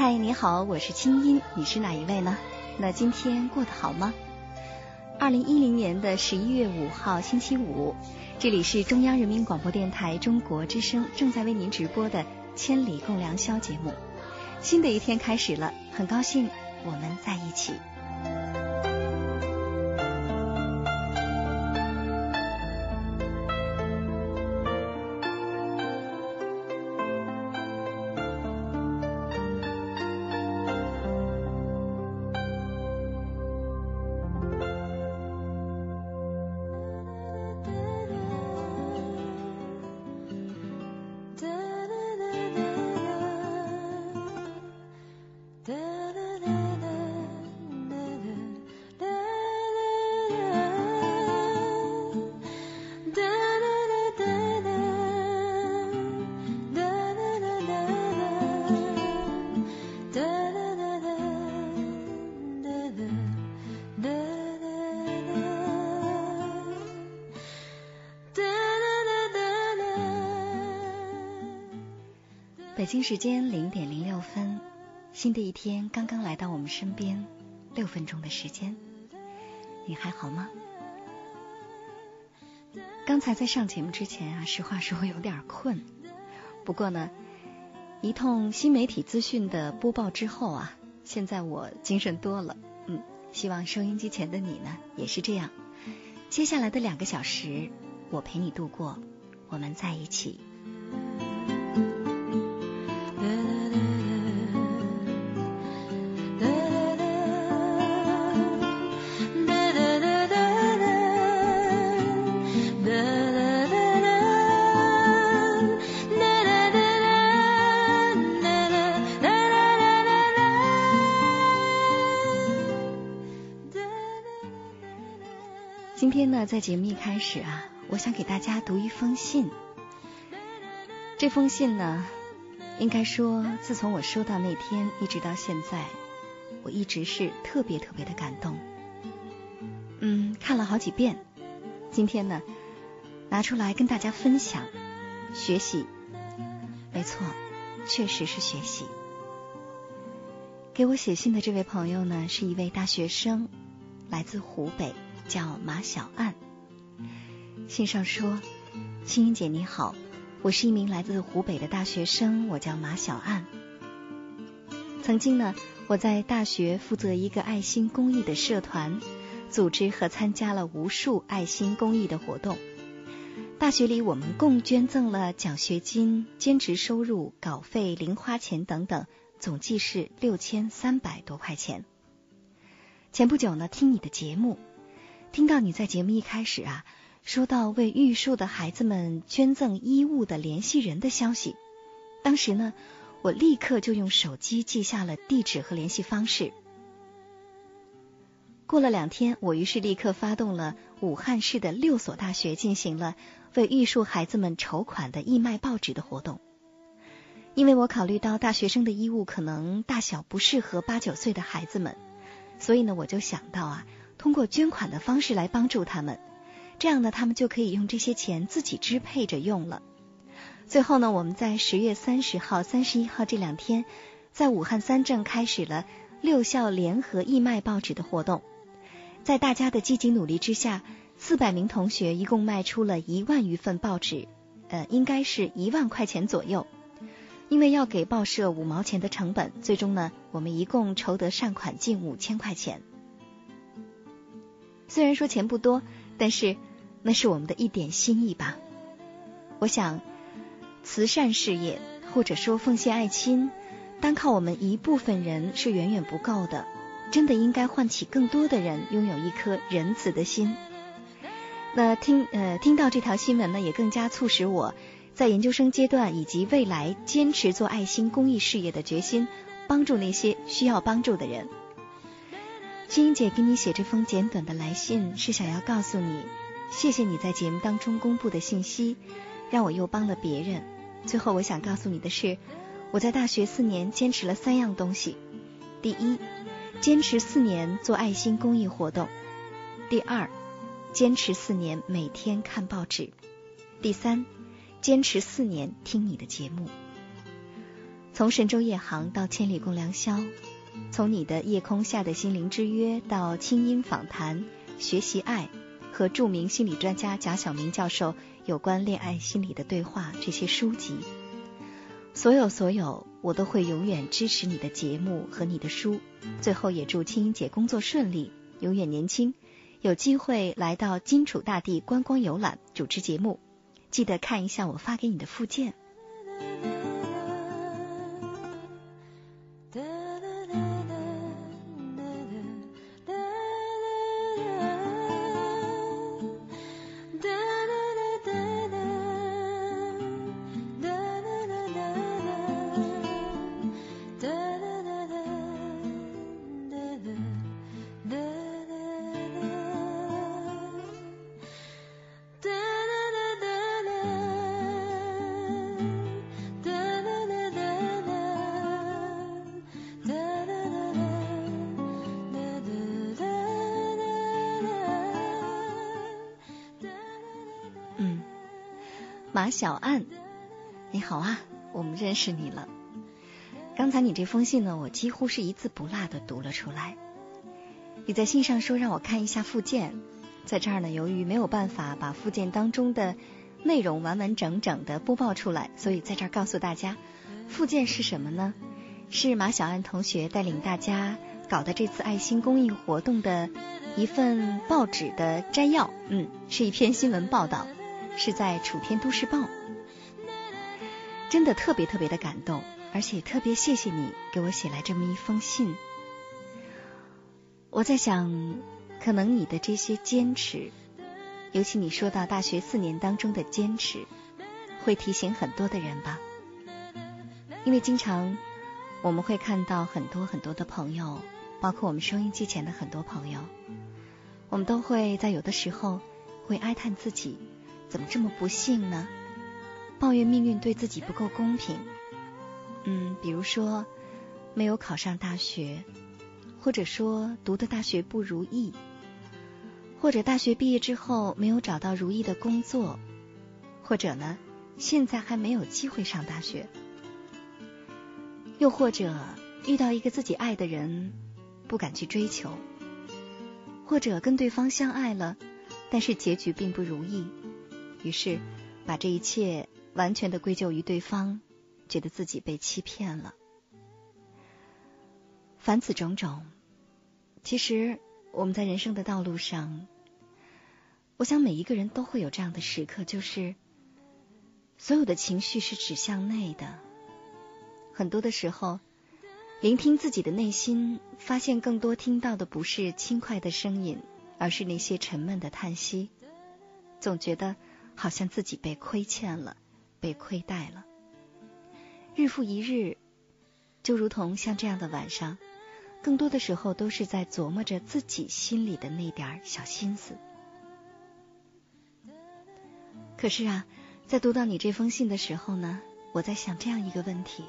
嗨，你好，我是清音，你是哪一位呢？那今天过得好吗？二零一零年的十一月五号星期五，这里是中央人民广播电台中国之声正在为您直播的《千里共良宵》节目。新的一天开始了，很高兴我们在一起。京时间零点零六分，新的一天刚刚来到我们身边，六分钟的时间，你还好吗？刚才在上节目之前啊，实话说有点困，不过呢，一通新媒体资讯的播报之后啊，现在我精神多了。嗯，希望收音机前的你呢也是这样。接下来的两个小时，我陪你度过，我们在一起。在节目一开始啊，我想给大家读一封信。这封信呢，应该说，自从我收到那天一直到现在，我一直是特别特别的感动。嗯，看了好几遍，今天呢，拿出来跟大家分享，学习。没错，确实是学习。给我写信的这位朋友呢，是一位大学生，来自湖北。叫马小岸，信上说：“青音姐你好，我是一名来自湖北的大学生，我叫马小岸。曾经呢，我在大学负责一个爱心公益的社团，组织和参加了无数爱心公益的活动。大学里我们共捐赠了奖学金、兼职收入、稿费、零花钱等等，总计是六千三百多块钱。前不久呢，听你的节目，听到你在节目一开始啊，收到为玉树的孩子们捐赠衣物的联系人的消息，当时呢。我立刻就用手机记下了地址和联系方式。过了两天，我于是立刻发动了武汉市的六所大学进行了为玉树孩子们筹款的义卖报纸的活动。因为我考虑到大学生的衣物可能大小不适合八九岁的孩子们，所以呢，我就想到啊，通过捐款的方式来帮助他们，这样呢，他们就可以用这些钱自己支配着用了。最后呢，我们在十月三十号、三十一号这两天，在武汉三镇开始了六校联合义卖报纸的活动。在大家的积极努力之下，四百名同学一共卖出了一万余份报纸，呃，应该是一万块钱左右。因为要给报社五毛钱的成本，最终呢，我们一共筹得善款近五千块钱。虽然说钱不多，但是那是我们的一点心意吧。我想。慈善事业或者说奉献爱心，单靠我们一部分人是远远不够的，真的应该唤起更多的人拥有一颗仁慈的心。那听呃听到这条新闻呢，也更加促使我在研究生阶段以及未来坚持做爱心公益事业的决心，帮助那些需要帮助的人。青音姐给你写这封简短的来信，是想要告诉你，谢谢你在节目当中公布的信息。让我又帮了别人。最后，我想告诉你的是，我在大学四年坚持了三样东西：第一，坚持四年做爱心公益活动；第二，坚持四年每天看报纸；第三，坚持四年听你的节目。从神州夜航到千里共良宵，从你的夜空下的心灵之约到清音访谈，学习爱。和著名心理专家贾晓明教授有关恋爱心理的对话，这些书籍，所有所有，我都会永远支持你的节目和你的书。最后也祝青音姐工作顺利，永远年轻，有机会来到金楚大地观光游览，主持节目，记得看一下我发给你的附件。马小岸，你好啊，我们认识你了。刚才你这封信呢，我几乎是一字不落的读了出来。你在信上说让我看一下附件，在这儿呢，由于没有办法把附件当中的内容完完整整的播报出来，所以在这儿告诉大家，附件是什么呢？是马小岸同学带领大家搞的这次爱心公益活动的一份报纸的摘要，嗯，是一篇新闻报道。是在《楚天都市报》，真的特别特别的感动，而且特别谢谢你给我写来这么一封信。我在想，可能你的这些坚持，尤其你说到大学四年当中的坚持，会提醒很多的人吧。因为经常我们会看到很多很多的朋友，包括我们收音机前的很多朋友，我们都会在有的时候会哀叹自己。怎么这么不幸呢？抱怨命运对自己不够公平。嗯，比如说没有考上大学，或者说读的大学不如意，或者大学毕业之后没有找到如意的工作，或者呢，现在还没有机会上大学，又或者遇到一个自己爱的人，不敢去追求，或者跟对方相爱了，但是结局并不如意。于是，把这一切完全的归咎于对方，觉得自己被欺骗了。凡此种种，其实我们在人生的道路上，我想每一个人都会有这样的时刻，就是所有的情绪是指向内的。很多的时候，聆听自己的内心，发现更多听到的不是轻快的声音，而是那些沉闷的叹息。总觉得好像自己被亏欠了，被亏待了。日复一日，就如同像这样的晚上，更多的时候都是在琢磨着自己心里的那点小心思。可是啊，在读到你这封信的时候呢，我在想这样一个问题，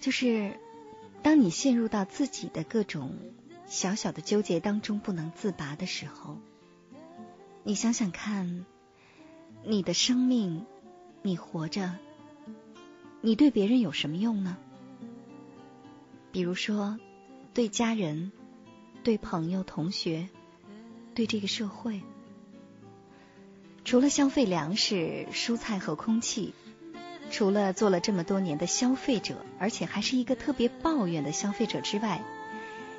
就是当你陷入到自己的各种小小的纠结当中不能自拔的时候，你想想看，你的生命，你活着。你对别人有什么用呢？比如说，对家人、对朋友、同学、对这个社会，除了消费粮食、蔬菜和空气，除了做了这么多年的消费者，而且还是一个特别抱怨的消费者之外，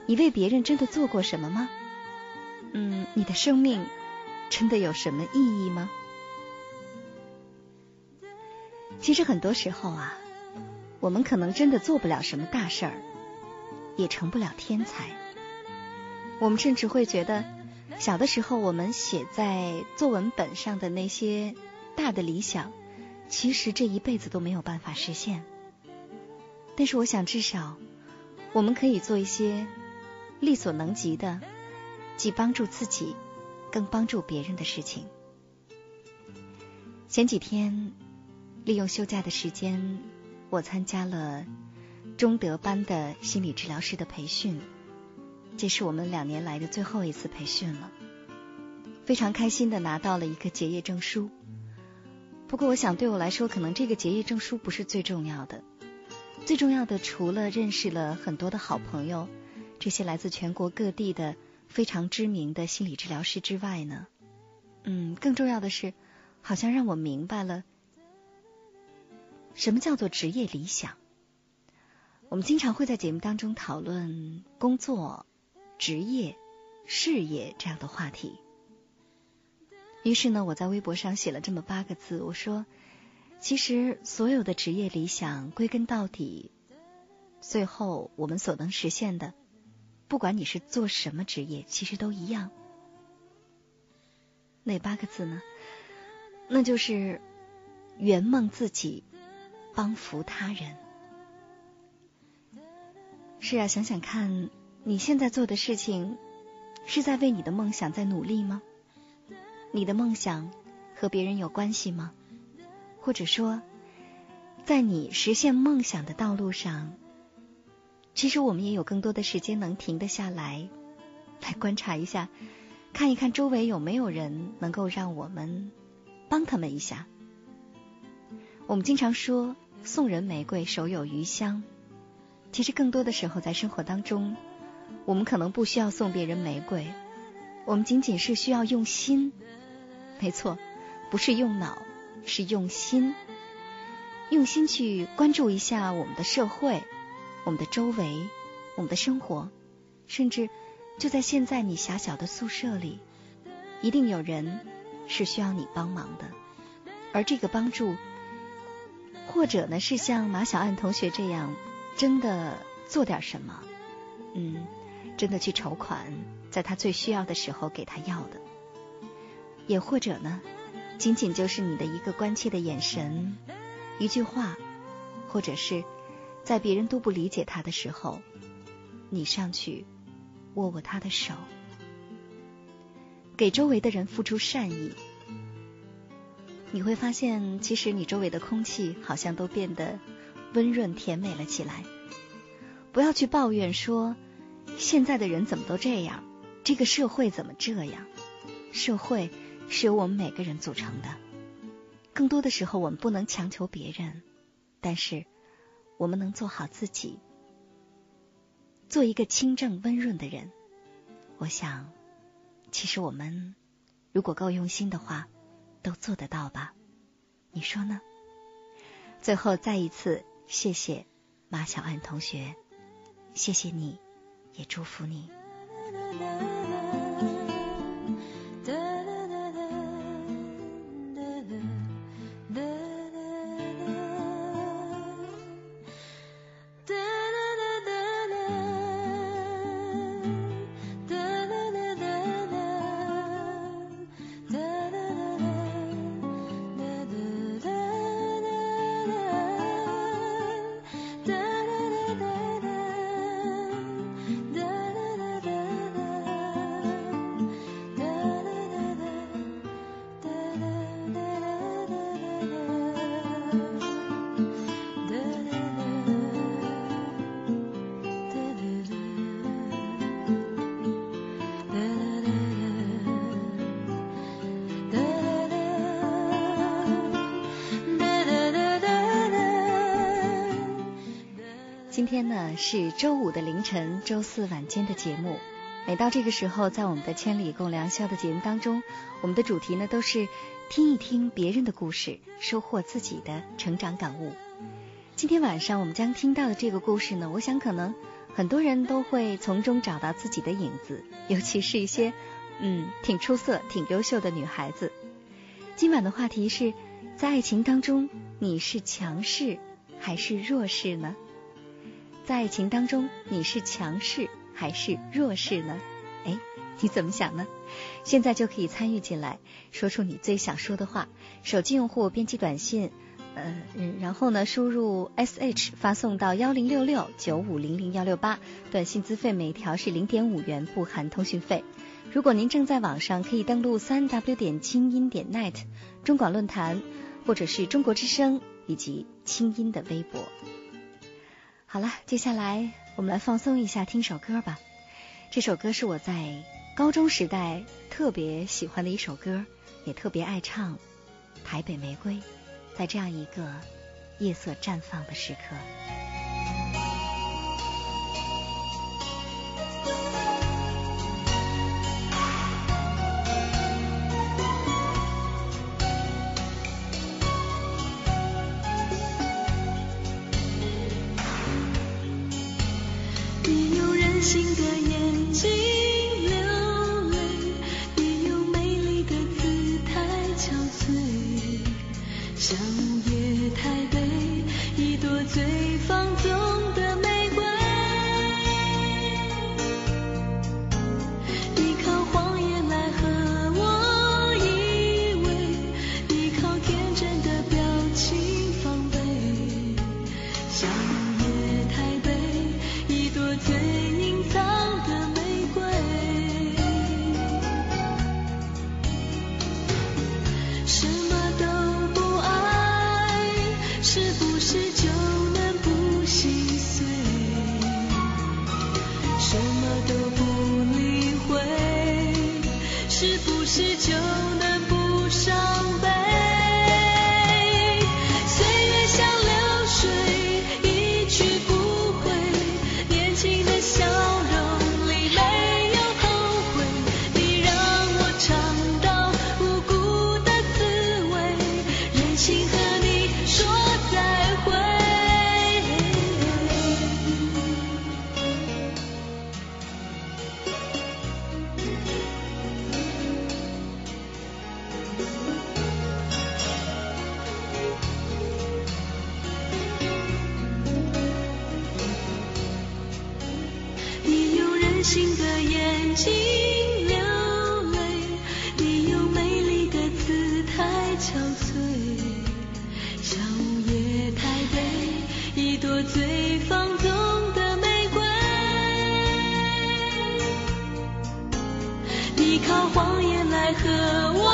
你为别人真的做过什么吗？嗯，你的生命真的有什么意义吗？其实很多时候啊，我们可能真的做不了什么大事儿，也成不了天才。我们甚至会觉得，小的时候我们写在作文本上的那些大的理想，其实这一辈子都没有办法实现。但是我想，至少我们可以做一些力所能及的，既帮助自己，更帮助别人的事情。前几天。利用休假的时间，我参加了中德班的心理治疗师的培训，这是我们两年来的最后一次培训了。非常开心的拿到了一个结业证书。不过，我想对我来说，可能这个结业证书不是最重要的。最重要的，除了认识了很多的好朋友，这些来自全国各地的非常知名的心理治疗师之外呢，嗯，更重要的是，好像让我明白了。什么叫做职业理想？我们经常会在节目当中讨论工作、职业、事业这样的话题。于是呢，我在微博上写了这么八个字，我说：其实所有的职业理想，归根到底，最后我们所能实现的，不管你是做什么职业，其实都一样。哪八个字呢？那就是圆梦自己。帮扶他人，是啊，想想看，你现在做的事情，是在为你的梦想在努力吗？你的梦想和别人有关系吗？或者说，在你实现梦想的道路上，其实我们也有更多的时间能停得下来，来观察一下，看一看周围有没有人能够让我们帮他们一下。我们经常说送人玫瑰手有余香，其实更多的时候在生活当中，我们可能不需要送别人玫瑰，我们仅仅是需要用心。没错，不是用脑，是用心，用心去关注一下我们的社会、我们的周围、我们的生活，甚至就在现在你狭小的宿舍里，一定有人是需要你帮忙的，而这个帮助。或者呢，是像马小岸同学这样，真的做点什么，嗯，真的去筹款，在他最需要的时候给他要的；也或者呢，仅仅就是你的一个关切的眼神，一句话，或者是在别人都不理解他的时候，你上去握握他的手，给周围的人付出善意。你会发现，其实你周围的空气好像都变得温润甜美了起来。不要去抱怨说现在的人怎么都这样，这个社会怎么这样？社会是由我们每个人组成的。更多的时候，我们不能强求别人，但是我们能做好自己，做一个清正温润的人。我想，其实我们如果够用心的话。都做得到吧？你说呢？最后再一次谢谢马小安同学，谢谢你，也祝福你。今天呢是周五的凌晨，周四晚间的节目。每到这个时候，在我们的千里共良宵的节目当中，我们的主题呢都是听一听别人的故事，收获自己的成长感悟。今天晚上我们将听到的这个故事呢，我想可能很多人都会从中找到自己的影子，尤其是一些嗯挺出色、挺优秀的女孩子。今晚的话题是在爱情当中，你是强势还是弱势呢？在爱情当中，你是强势还是弱势呢？哎，你怎么想呢？现在就可以参与进来，说出你最想说的话。手机用户编辑短信，呃，然后呢，输入 sh 发送到幺零六六九五零零幺六八，短信资费每条是零点五元，不含通讯费。如果您正在网上，可以登录三 w 点清音点 net 中广论坛，或者是中国之声以及清音的微博。好了，接下来我们来放松一下，听首歌吧。这首歌是我在高中时代特别喜欢的一首歌，也特别爱唱《台北玫瑰》。在这样一个夜色绽放的时刻。做最放纵的玫瑰。你靠谎言来和我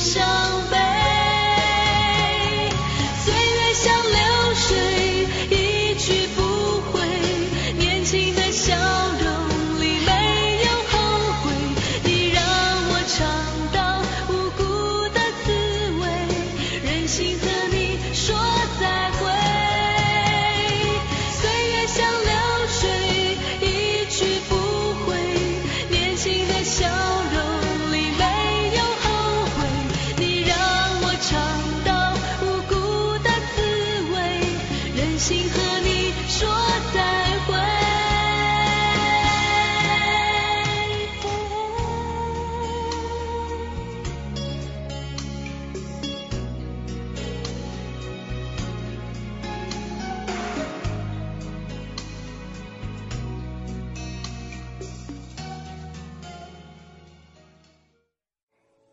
生